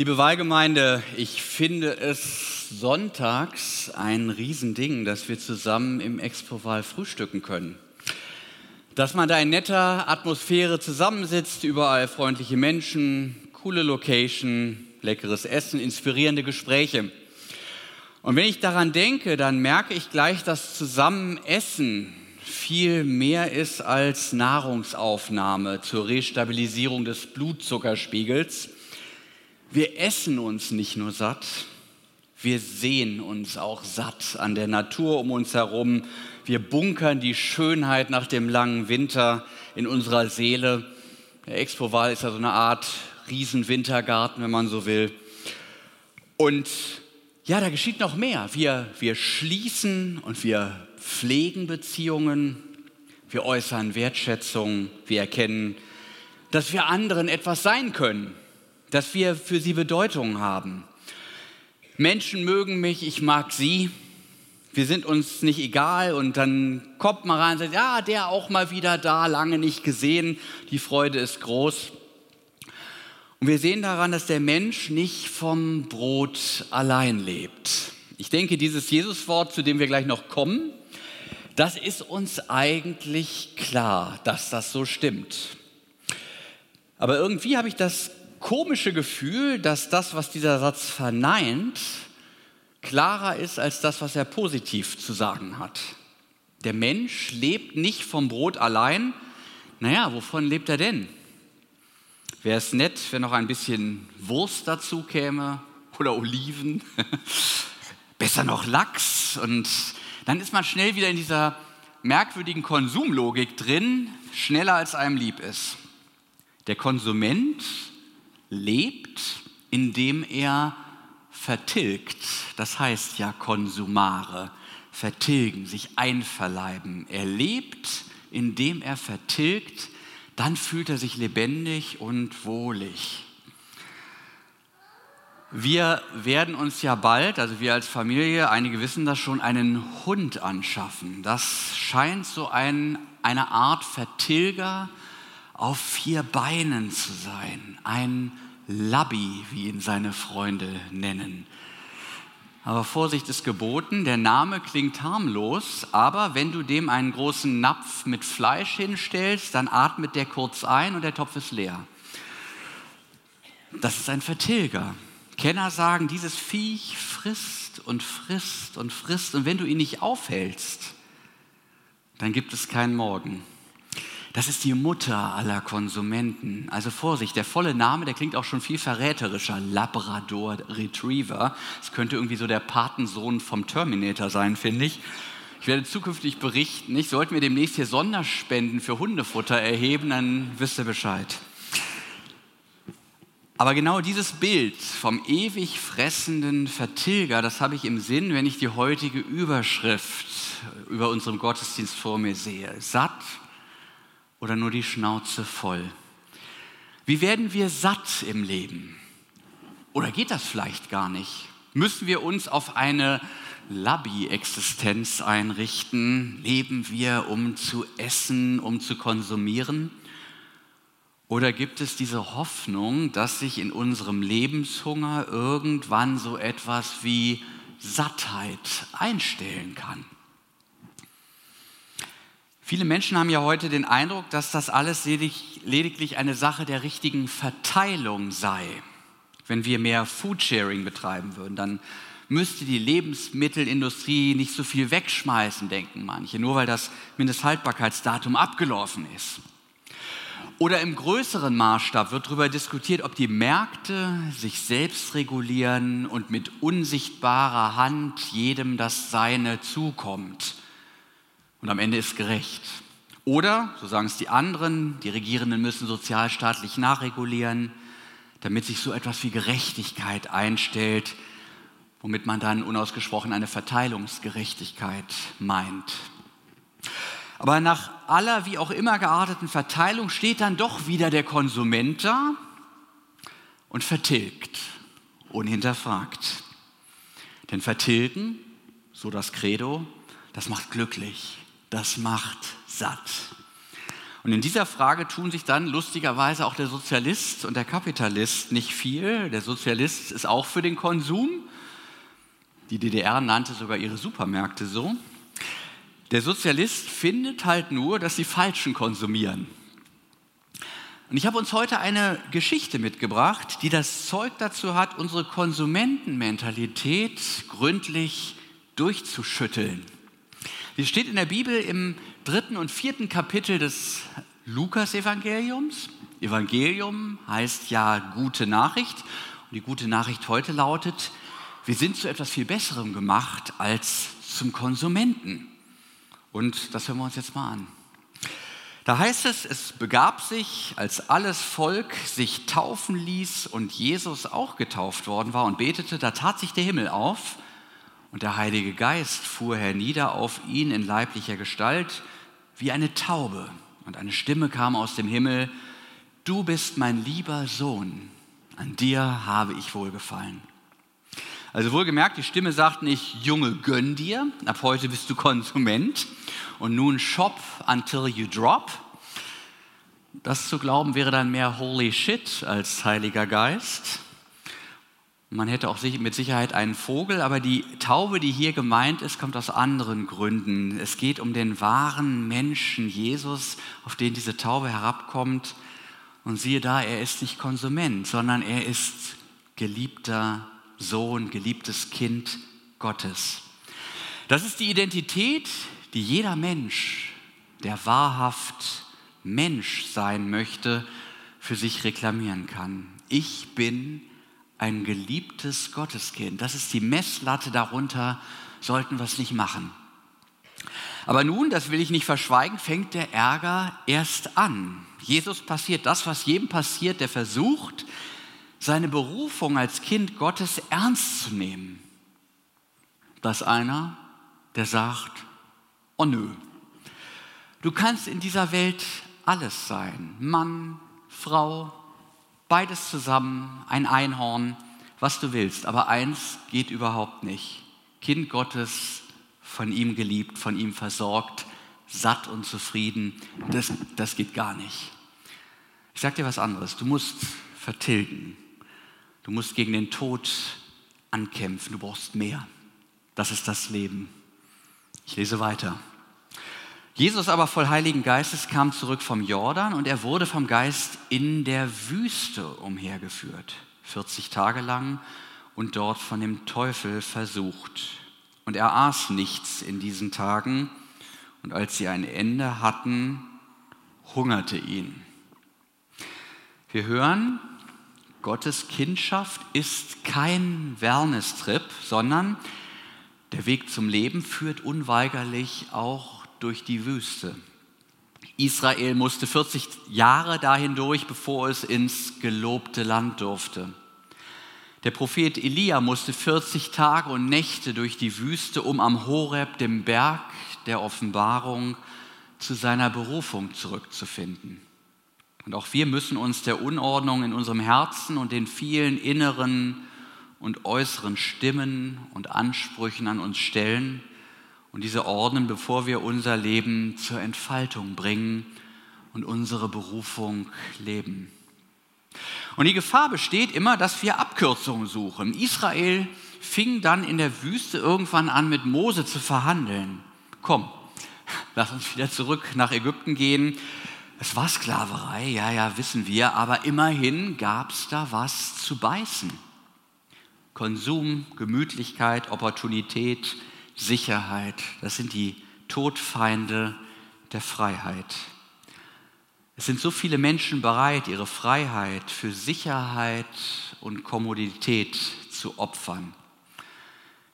Liebe Wahlgemeinde, ich finde es sonntags ein Riesending, dass wir zusammen im Expo-Wahl frühstücken können. Dass man da in netter Atmosphäre zusammensitzt, überall freundliche Menschen, coole Location, leckeres Essen, inspirierende Gespräche. Und wenn ich daran denke, dann merke ich gleich, dass Zusammenessen viel mehr ist als Nahrungsaufnahme zur Restabilisierung des Blutzuckerspiegels. Wir essen uns nicht nur satt, wir sehen uns auch satt an der Natur um uns herum. Wir bunkern die Schönheit nach dem langen Winter in unserer Seele. Der Expo-Wahl ist ja so eine Art Riesenwintergarten, wenn man so will. Und ja, da geschieht noch mehr. Wir, wir schließen und wir pflegen Beziehungen, wir äußern Wertschätzung, wir erkennen, dass wir anderen etwas sein können, dass wir für sie Bedeutung haben. Menschen mögen mich, ich mag sie. Wir sind uns nicht egal und dann kommt man rein und sagt, ja, der auch mal wieder da, lange nicht gesehen. Die Freude ist groß. Und wir sehen daran, dass der Mensch nicht vom Brot allein lebt. Ich denke, dieses Jesuswort, zu dem wir gleich noch kommen, das ist uns eigentlich klar, dass das so stimmt. Aber irgendwie habe ich das komische Gefühl, dass das, was dieser Satz verneint, klarer ist als das, was er positiv zu sagen hat. Der Mensch lebt nicht vom Brot allein. Naja, wovon lebt er denn? Wäre es nett, wenn noch ein bisschen Wurst dazu käme oder Oliven, besser noch Lachs und dann ist man schnell wieder in dieser merkwürdigen Konsumlogik drin, schneller als einem lieb ist. Der Konsument lebt, indem er vertilgt. Das heißt ja konsumare, vertilgen, sich einverleiben. Er lebt, indem er vertilgt, dann fühlt er sich lebendig und wohlig. Wir werden uns ja bald, also wir als Familie, einige wissen das schon, einen Hund anschaffen. Das scheint so ein, eine Art Vertilger auf vier Beinen zu sein. Ein Labby, wie ihn seine Freunde nennen. Aber Vorsicht ist geboten, der Name klingt harmlos, aber wenn du dem einen großen Napf mit Fleisch hinstellst, dann atmet der kurz ein und der Topf ist leer. Das ist ein Vertilger. Kenner sagen, dieses Viech frisst und frisst und frisst und wenn du ihn nicht aufhältst, dann gibt es keinen Morgen. Das ist die Mutter aller Konsumenten. Also Vorsicht, der volle Name, der klingt auch schon viel verräterischer. Labrador Retriever. Das könnte irgendwie so der Patensohn vom Terminator sein, finde ich. Ich werde zukünftig berichten. Ich sollten wir demnächst hier Sonderspenden für Hundefutter erheben, dann wisst ihr Bescheid. Aber genau dieses Bild vom ewig fressenden Vertilger, das habe ich im Sinn, wenn ich die heutige Überschrift über unserem Gottesdienst vor mir sehe. Satt oder nur die Schnauze voll? Wie werden wir satt im Leben? Oder geht das vielleicht gar nicht? Müssen wir uns auf eine Labby-Existenz einrichten? Leben wir, um zu essen, um zu konsumieren? Oder gibt es diese Hoffnung, dass sich in unserem Lebenshunger irgendwann so etwas wie Sattheit einstellen kann? Viele Menschen haben ja heute den Eindruck, dass das alles lediglich eine Sache der richtigen Verteilung sei. Wenn wir mehr Foodsharing betreiben würden, dann müsste die Lebensmittelindustrie nicht so viel wegschmeißen, denken manche, nur weil das Mindesthaltbarkeitsdatum abgelaufen ist. Oder im größeren Maßstab wird darüber diskutiert, ob die Märkte sich selbst regulieren und mit unsichtbarer Hand jedem das Seine zukommt und am Ende ist gerecht. Oder, so sagen es die anderen, die Regierenden müssen sozialstaatlich nachregulieren, damit sich so etwas wie Gerechtigkeit einstellt, womit man dann unausgesprochen eine Verteilungsgerechtigkeit meint. Aber nach aller wie auch immer gearteten Verteilung steht dann doch wieder der Konsument da und vertilgt, unhinterfragt. Denn vertilgen, so das Credo, das macht glücklich das macht satt. Und in dieser Frage tun sich dann lustigerweise auch der Sozialist und der Kapitalist nicht viel. Der Sozialist ist auch für den Konsum. Die DDR nannte sogar ihre Supermärkte so. Der Sozialist findet halt nur, dass die Falschen konsumieren. Und ich habe uns heute eine Geschichte mitgebracht, die das Zeug dazu hat, unsere Konsumentenmentalität gründlich durchzuschütteln. Sie steht in der Bibel im dritten und vierten Kapitel des Lukas-Evangeliums. Evangelium heißt ja gute Nachricht. Und die gute Nachricht heute lautet, wir sind zu etwas viel Besserem gemacht als zum Konsumenten. Und das hören wir uns jetzt mal an. Da heißt es, es begab sich, als alles Volk sich taufen ließ und Jesus auch getauft worden war und betete, da tat sich der Himmel auf und der Heilige Geist fuhr hernieder auf ihn in leiblicher Gestalt wie eine Taube. Und eine Stimme kam aus dem Himmel, du bist mein lieber Sohn, an dir habe ich wohlgefallen. Also wohlgemerkt, die Stimme sagt nicht, Junge, gönn dir, ab heute bist du Konsument und nun shop until you drop. Das zu glauben wäre dann mehr Holy Shit als Heiliger Geist. Man hätte auch mit Sicherheit einen Vogel, aber die Taube, die hier gemeint ist, kommt aus anderen Gründen. Es geht um den wahren Menschen Jesus, auf den diese Taube herabkommt. Und siehe da, er ist nicht Konsument, sondern er ist geliebter Sohn, geliebtes Kind Gottes. Das ist die Identität, die jeder Mensch, der wahrhaft Mensch sein möchte, für sich reklamieren kann. Ich bin ein geliebtes Gotteskind. Das ist die Messlatte darunter, sollten wir es nicht machen. Aber nun, das will ich nicht verschweigen, fängt der Ärger erst an. Jesus passiert das, was jedem passiert, der versucht, seine Berufung als Kind Gottes ernst zu nehmen. Dass einer, der sagt, oh nö, du kannst in dieser Welt alles sein, Mann, Frau, beides zusammen, ein Einhorn, was du willst, aber eins geht überhaupt nicht. Kind Gottes, von ihm geliebt, von ihm versorgt, satt und zufrieden, das, das geht gar nicht. Ich sage dir was anderes, du musst vertilgen, Du musst gegen den Tod ankämpfen. Du brauchst mehr. Das ist das Leben. Ich lese weiter. Jesus aber voll Heiligen Geistes kam zurück vom Jordan und er wurde vom Geist in der Wüste umhergeführt, 40 Tage lang und dort von dem Teufel versucht. Und er aß nichts in diesen Tagen und als sie ein Ende hatten, hungerte ihn. Wir hören, Gottes Kindschaft ist kein Wellness-Trip, sondern der Weg zum Leben führt unweigerlich auch durch die Wüste. Israel musste 40 Jahre dahin durch, bevor es ins gelobte Land durfte. Der Prophet Elia musste 40 Tage und Nächte durch die Wüste, um am Horeb, dem Berg der Offenbarung, zu seiner Berufung zurückzufinden. Und auch wir müssen uns der Unordnung in unserem Herzen und den vielen inneren und äußeren Stimmen und Ansprüchen an uns stellen und diese ordnen, bevor wir unser Leben zur Entfaltung bringen und unsere Berufung leben. Und die Gefahr besteht immer, dass wir Abkürzungen suchen. Israel fing dann in der Wüste irgendwann an, mit Mose zu verhandeln. Komm, lass uns wieder zurück nach Ägypten gehen. Es war Sklaverei, ja, ja, wissen wir, aber immerhin gab es da was zu beißen. Konsum, Gemütlichkeit, Opportunität, Sicherheit, das sind die Todfeinde der Freiheit. Es sind so viele Menschen bereit, ihre Freiheit für Sicherheit und Kommodität zu opfern.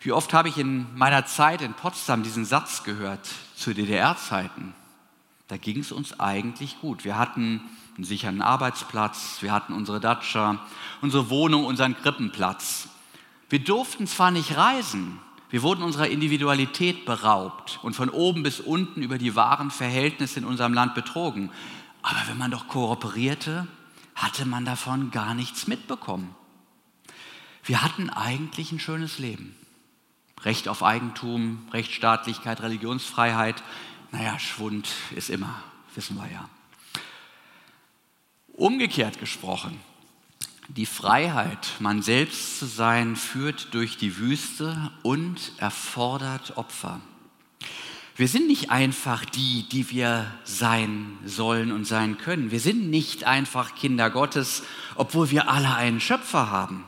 Wie oft habe ich in meiner Zeit in Potsdam diesen Satz gehört zu DDR-Zeiten? da ging es uns eigentlich gut. Wir hatten einen sicheren Arbeitsplatz, wir hatten unsere Datscha, unsere Wohnung, unseren Krippenplatz. Wir durften zwar nicht reisen, wir wurden unserer Individualität beraubt und von oben bis unten über die wahren Verhältnisse in unserem Land betrogen. Aber wenn man doch kooperierte, hatte man davon gar nichts mitbekommen. Wir hatten eigentlich ein schönes Leben. Recht auf Eigentum, Rechtsstaatlichkeit, Religionsfreiheit naja, Schwund ist immer, wissen wir ja. Umgekehrt gesprochen, die Freiheit, man selbst zu sein, führt durch die Wüste und erfordert Opfer. Wir sind nicht einfach die, die wir sein sollen und sein können. Wir sind nicht einfach Kinder Gottes, obwohl wir alle einen Schöpfer haben.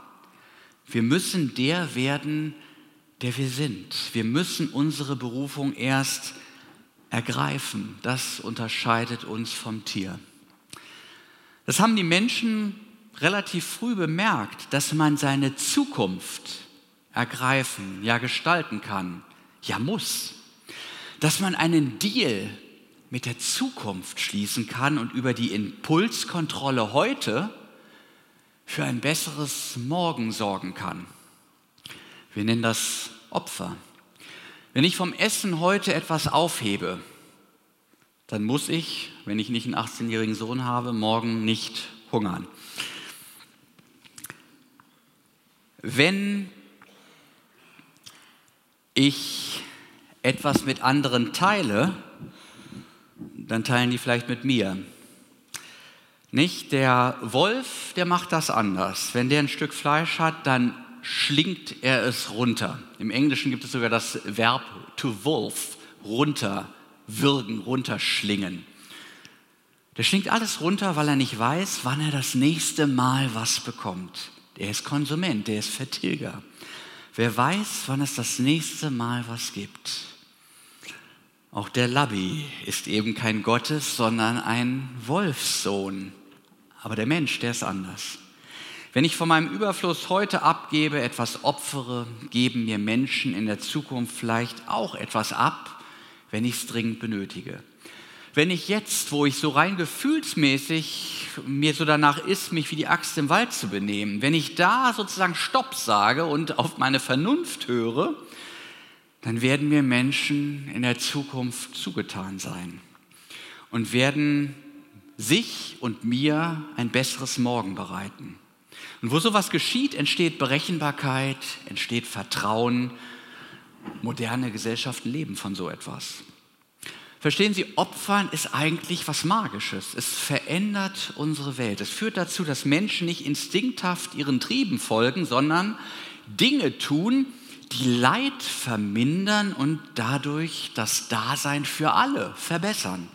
Wir müssen der werden, der wir sind. Wir müssen unsere Berufung erst ergreifen. Das unterscheidet uns vom Tier. Das haben die Menschen relativ früh bemerkt, dass man seine Zukunft ergreifen, ja gestalten kann, ja muss. Dass man einen Deal mit der Zukunft schließen kann und über die Impulskontrolle heute für ein besseres Morgen sorgen kann. Wir nennen das Opfer. Wenn ich vom Essen heute etwas aufhebe, dann muss ich, wenn ich nicht einen 18-jährigen Sohn habe, morgen nicht hungern. Wenn ich etwas mit anderen teile, dann teilen die vielleicht mit mir. Nicht? Der Wolf, der macht das anders. Wenn der ein Stück Fleisch hat, dann schlingt er es runter. Im Englischen gibt es sogar das Verb to wolf, runterwürgen, runterschlingen. Der schlingt alles runter, weil er nicht weiß, wann er das nächste Mal was bekommt. Der ist Konsument, der ist Vertilger. Wer weiß, wann es das nächste Mal was gibt. Auch der Labbi ist eben kein Gottes, sondern ein Wolfssohn. Aber der Mensch, der ist anders. Wenn ich von meinem Überfluss heute abgebe, etwas opfere, geben mir Menschen in der Zukunft vielleicht auch etwas ab, wenn ich es dringend benötige. Wenn ich jetzt, wo ich so rein gefühlsmäßig mir so danach ist, mich wie die Axt im Wald zu benehmen, wenn ich da sozusagen Stopp sage und auf meine Vernunft höre, dann werden mir Menschen in der Zukunft zugetan sein und werden sich und mir ein besseres Morgen bereiten. Und wo sowas geschieht, entsteht Berechenbarkeit, entsteht Vertrauen. Moderne Gesellschaften leben von so etwas. Verstehen Sie, Opfern ist eigentlich was Magisches. Es verändert unsere Welt. Es führt dazu, dass Menschen nicht instinkthaft ihren Trieben folgen, sondern Dinge tun, die Leid vermindern und dadurch das Dasein für alle verbessern.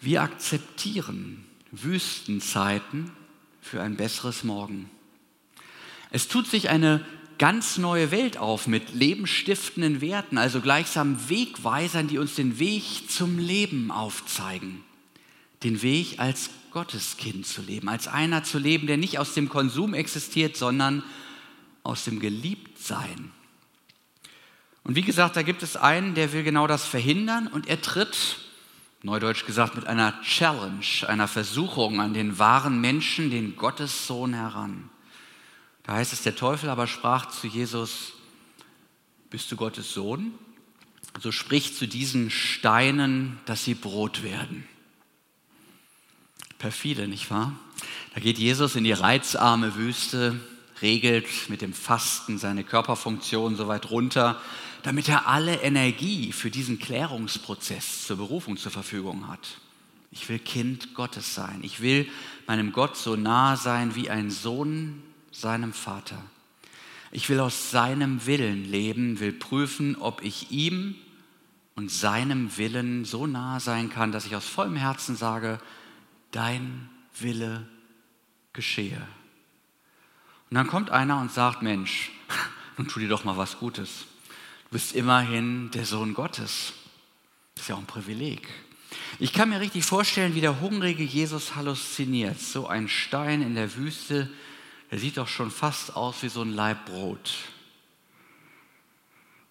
Wir akzeptieren Wüstenzeiten für ein besseres Morgen. Es tut sich eine ganz neue Welt auf mit lebensstiftenden Werten, also gleichsam Wegweisern, die uns den Weg zum Leben aufzeigen. Den Weg als Gotteskind zu leben, als einer zu leben, der nicht aus dem Konsum existiert, sondern aus dem Geliebtsein. Und wie gesagt, da gibt es einen, der will genau das verhindern und er tritt neudeutsch gesagt, mit einer Challenge, einer Versuchung an den wahren Menschen, den Gottessohn heran. Da heißt es, der Teufel aber sprach zu Jesus, bist du Gottes Sohn? So sprich zu diesen Steinen, dass sie Brot werden. Perfide, nicht wahr? Da geht Jesus in die reizarme Wüste, regelt mit dem Fasten seine Körperfunktion so weit runter, damit er alle Energie für diesen Klärungsprozess zur Berufung zur Verfügung hat. Ich will Kind Gottes sein. Ich will meinem Gott so nah sein wie ein Sohn seinem Vater. Ich will aus seinem Willen leben, will prüfen, ob ich ihm und seinem Willen so nah sein kann, dass ich aus vollem Herzen sage, dein Wille geschehe. Und dann kommt einer und sagt, Mensch, nun tu dir doch mal was Gutes. Du bist immerhin der Sohn Gottes. Das ist ja auch ein Privileg. Ich kann mir richtig vorstellen, wie der hungrige Jesus halluziniert. So ein Stein in der Wüste, der sieht doch schon fast aus wie so ein Laib Brot.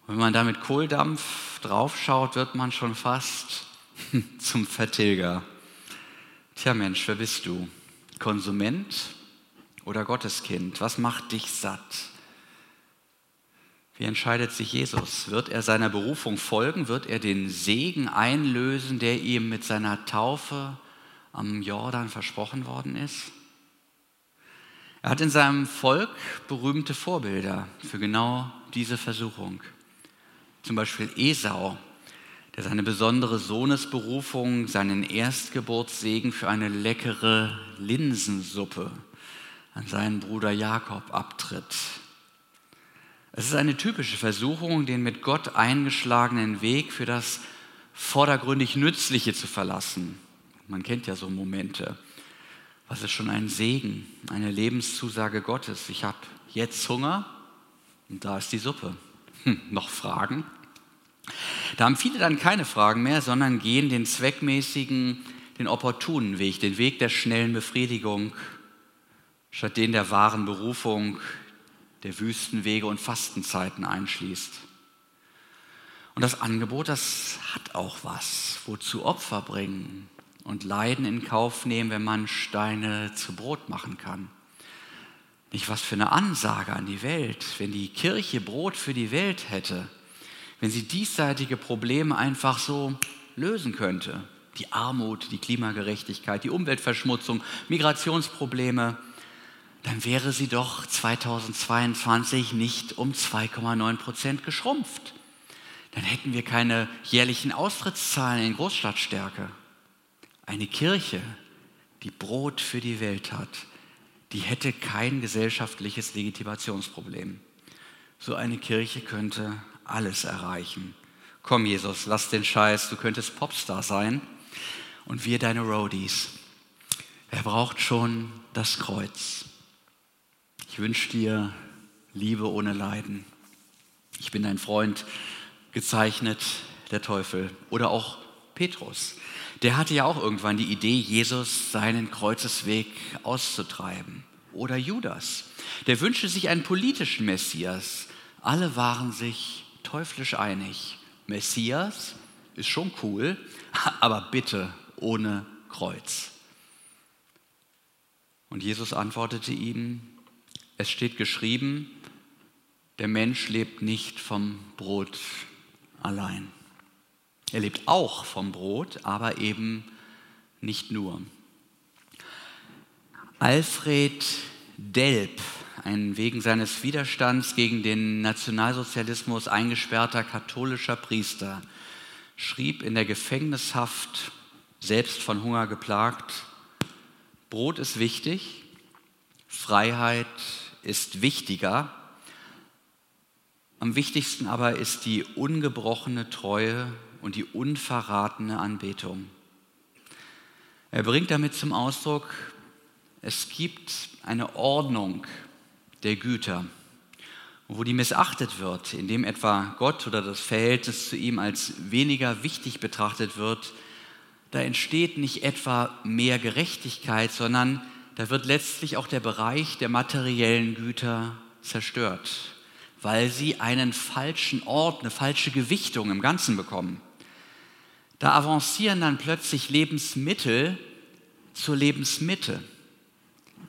Und wenn man da mit Kohldampf draufschaut, wird man schon fast zum Vertilger. Tja Mensch, wer bist du? Konsument oder Gotteskind? Was macht dich satt? Wie entscheidet sich Jesus? Wird er seiner Berufung folgen? Wird er den Segen einlösen, der ihm mit seiner Taufe am Jordan versprochen worden ist? Er hat in seinem Volk berühmte Vorbilder für genau diese Versuchung. Zum Beispiel Esau, der seine besondere Sohnesberufung, seinen Erstgeburtssegen für eine leckere Linsensuppe an seinen Bruder Jakob abtritt. Es ist eine typische Versuchung, den mit Gott eingeschlagenen Weg für das vordergründig Nützliche zu verlassen. Man kennt ja so Momente. Was ist schon ein Segen, eine Lebenszusage Gottes? Ich habe jetzt Hunger und da ist die Suppe. Hm, noch Fragen? Da haben viele dann keine Fragen mehr, sondern gehen den zweckmäßigen, den opportunen Weg, den Weg der schnellen Befriedigung, statt den der wahren Berufung, der Wüstenwege und Fastenzeiten einschließt. Und das Angebot, das hat auch was, wozu Opfer bringen und Leiden in Kauf nehmen, wenn man Steine zu Brot machen kann. Nicht was für eine Ansage an die Welt, wenn die Kirche Brot für die Welt hätte, wenn sie diesseitige Probleme einfach so lösen könnte. Die Armut, die Klimagerechtigkeit, die Umweltverschmutzung, Migrationsprobleme, dann wäre sie doch 2022 nicht um 2,9 Prozent geschrumpft. Dann hätten wir keine jährlichen Austrittszahlen in Großstadtstärke. Eine Kirche, die Brot für die Welt hat, die hätte kein gesellschaftliches Legitimationsproblem. So eine Kirche könnte alles erreichen. Komm, Jesus, lass den Scheiß, du könntest Popstar sein und wir deine Roadies. Wer braucht schon das Kreuz? Ich wünsche dir Liebe ohne Leiden. Ich bin dein Freund, gezeichnet der Teufel. Oder auch Petrus. Der hatte ja auch irgendwann die Idee, Jesus seinen Kreuzesweg auszutreiben. Oder Judas. Der wünschte sich einen politischen Messias. Alle waren sich teuflisch einig. Messias ist schon cool, aber bitte ohne Kreuz. Und Jesus antwortete ihm, es steht geschrieben, der Mensch lebt nicht vom Brot allein. Er lebt auch vom Brot, aber eben nicht nur. Alfred Delp, ein wegen seines Widerstands gegen den Nationalsozialismus eingesperrter katholischer Priester, schrieb in der Gefängnishaft, selbst von Hunger geplagt, Brot ist wichtig, Freiheit ist wichtiger. Am wichtigsten aber ist die ungebrochene Treue und die unverratene Anbetung. Er bringt damit zum Ausdruck, es gibt eine Ordnung der Güter, wo die missachtet wird, indem etwa Gott oder das Verhältnis zu ihm als weniger wichtig betrachtet wird, da entsteht nicht etwa mehr Gerechtigkeit, sondern da wird letztlich auch der Bereich der materiellen Güter zerstört, weil sie einen falschen Ort, eine falsche Gewichtung im Ganzen bekommen. Da avancieren dann plötzlich Lebensmittel zur Lebensmitte,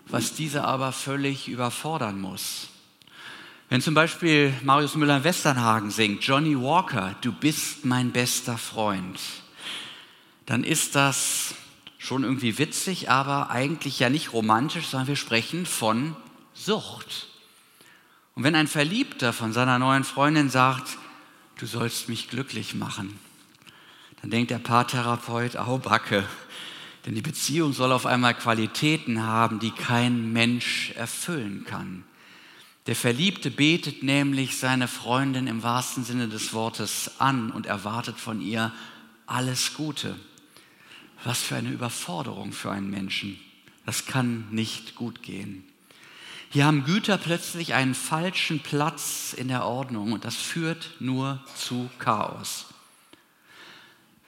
was diese aber völlig überfordern muss. Wenn zum Beispiel Marius Müller-Westernhagen singt, Johnny Walker, du bist mein bester Freund, dann ist das schon irgendwie witzig, aber eigentlich ja nicht romantisch, sondern wir sprechen von Sucht. Und wenn ein Verliebter von seiner neuen Freundin sagt, du sollst mich glücklich machen, dann denkt der Paartherapeut, au Backe, denn die Beziehung soll auf einmal Qualitäten haben, die kein Mensch erfüllen kann. Der Verliebte betet nämlich seine Freundin im wahrsten Sinne des Wortes an und erwartet von ihr alles Gute. Was für eine Überforderung für einen Menschen. Das kann nicht gut gehen. Hier haben Güter plötzlich einen falschen Platz in der Ordnung und das führt nur zu Chaos.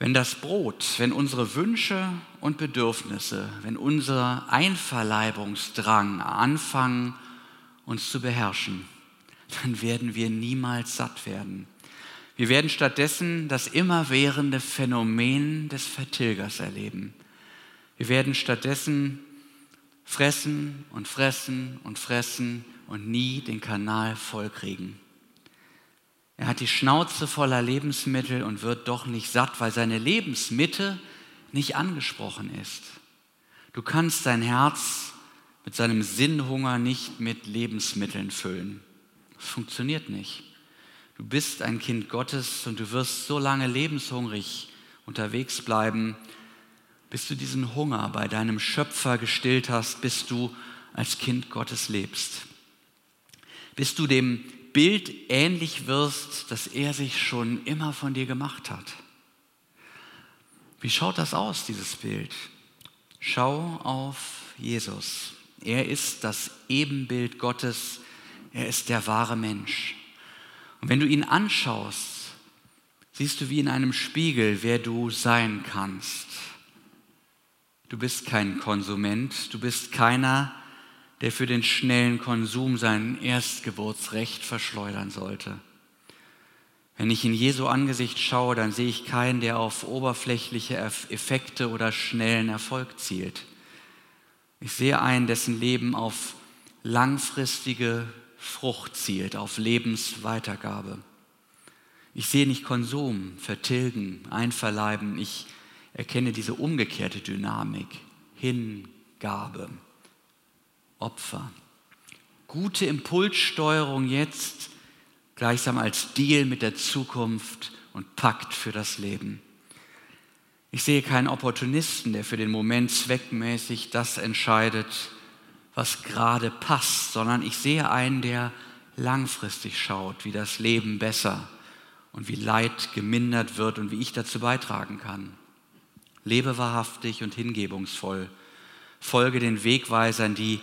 Wenn das Brot, wenn unsere Wünsche und Bedürfnisse, wenn unser Einverleibungsdrang anfangen, uns zu beherrschen, dann werden wir niemals satt werden. Wir werden stattdessen das immerwährende Phänomen des Vertilgers erleben. Wir werden stattdessen fressen und fressen und fressen und nie den Kanal vollkriegen. Er hat die Schnauze voller Lebensmittel und wird doch nicht satt, weil seine Lebensmitte nicht angesprochen ist. Du kannst dein Herz mit seinem Sinnhunger nicht mit Lebensmitteln füllen. Das funktioniert nicht. Du bist ein Kind Gottes und du wirst so lange lebenshungrig unterwegs bleiben, bis du diesen Hunger bei deinem Schöpfer gestillt hast, bis du als Kind Gottes lebst. Bis du dem Bild ähnlich wirst, das er sich schon immer von dir gemacht hat. Wie schaut das aus, dieses Bild? Schau auf Jesus. Er ist das Ebenbild Gottes. Er ist der wahre Mensch. Und wenn du ihn anschaust, siehst du wie in einem Spiegel, wer du sein kannst. Du bist kein Konsument, du bist keiner, der für den schnellen Konsum sein Erstgeburtsrecht verschleudern sollte. Wenn ich in Jesu Angesicht schaue, dann sehe ich keinen, der auf oberflächliche Effekte oder schnellen Erfolg zielt. Ich sehe einen, dessen Leben auf langfristige Frucht zielt, auf Lebensweitergabe. Ich sehe nicht Konsum, Vertilgen, Einverleiben. Ich erkenne diese umgekehrte Dynamik, Hingabe. Opfer. Gute Impulssteuerung jetzt gleichsam als Deal mit der Zukunft und Pakt für das Leben. Ich sehe keinen Opportunisten, der für den Moment zweckmäßig das entscheidet, was gerade passt, sondern ich sehe einen, der langfristig schaut, wie das Leben besser und wie Leid gemindert wird und wie ich dazu beitragen kann. Lebe wahrhaftig und hingebungsvoll. Folge den Wegweisern, die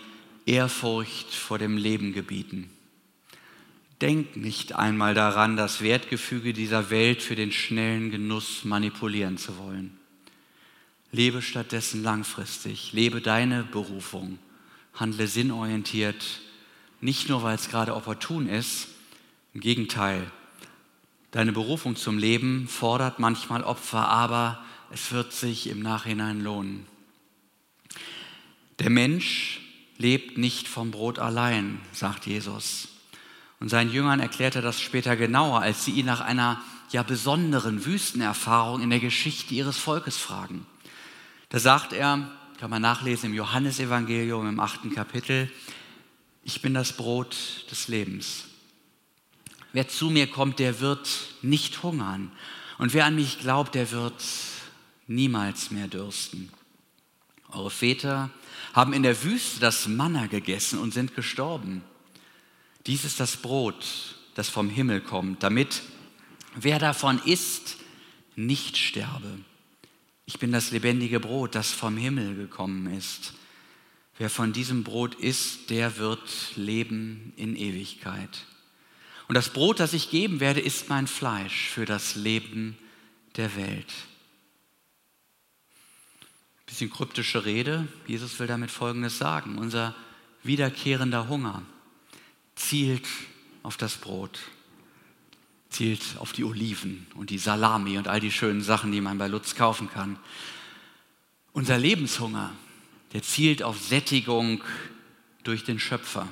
Ehrfurcht vor dem Leben gebieten. Denk nicht einmal daran, das Wertgefüge dieser Welt für den schnellen Genuss manipulieren zu wollen. Lebe stattdessen langfristig, lebe deine Berufung, handle sinnorientiert, nicht nur weil es gerade opportun ist, im Gegenteil, deine Berufung zum Leben fordert manchmal Opfer, aber es wird sich im Nachhinein lohnen. Der Mensch lebt nicht vom Brot allein, sagt Jesus. Und seinen Jüngern erklärt er das später genauer, als sie ihn nach einer ja besonderen Wüstenerfahrung in der Geschichte ihres Volkes fragen. Da sagt er, kann man nachlesen im Johannesevangelium im achten Kapitel, ich bin das Brot des Lebens. Wer zu mir kommt, der wird nicht hungern. Und wer an mich glaubt, der wird niemals mehr dürsten. Eure Väter haben in der Wüste das Manna gegessen und sind gestorben. Dies ist das Brot, das vom Himmel kommt, damit wer davon isst, nicht sterbe. Ich bin das lebendige Brot, das vom Himmel gekommen ist. Wer von diesem Brot isst, der wird leben in Ewigkeit. Und das Brot, das ich geben werde, ist mein Fleisch für das Leben der Welt. Bisschen kryptische Rede. Jesus will damit Folgendes sagen. Unser wiederkehrender Hunger zielt auf das Brot, zielt auf die Oliven und die Salami und all die schönen Sachen, die man bei Lutz kaufen kann. Unser Lebenshunger, der zielt auf Sättigung durch den Schöpfer.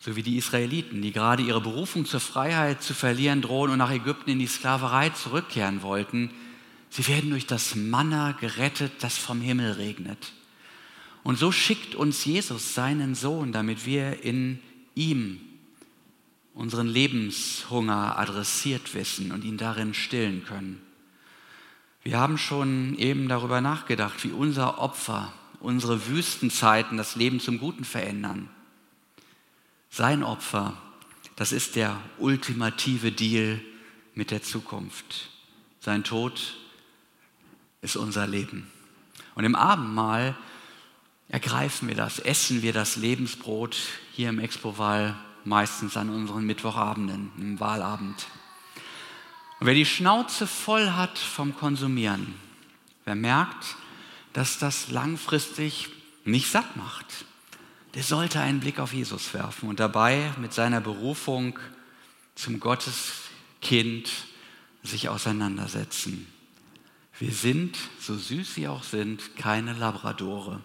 So wie die Israeliten, die gerade ihre Berufung zur Freiheit zu verlieren drohen und nach Ägypten in die Sklaverei zurückkehren wollten, Sie werden durch das Manna gerettet, das vom Himmel regnet. Und so schickt uns Jesus seinen Sohn, damit wir in ihm unseren Lebenshunger adressiert wissen und ihn darin stillen können. Wir haben schon eben darüber nachgedacht, wie unser Opfer, unsere Wüstenzeiten das Leben zum Guten verändern. Sein Opfer, das ist der ultimative Deal mit der Zukunft. Sein Tod ist unser Leben. Und im Abendmahl ergreifen wir das, essen wir das Lebensbrot hier im Expo-Wahl meistens an unseren Mittwochabenden, im Wahlabend. Und wer die Schnauze voll hat vom Konsumieren, wer merkt, dass das langfristig nicht satt macht, der sollte einen Blick auf Jesus werfen und dabei mit seiner Berufung zum Gotteskind sich auseinandersetzen. Wir sind, so süß sie auch sind, keine Labradore.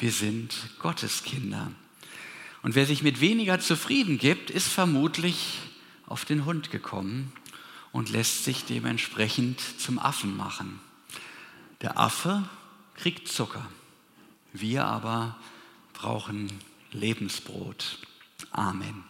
Wir sind Gotteskinder. Und wer sich mit weniger zufrieden gibt, ist vermutlich auf den Hund gekommen und lässt sich dementsprechend zum Affen machen. Der Affe kriegt Zucker. Wir aber brauchen Lebensbrot. Amen.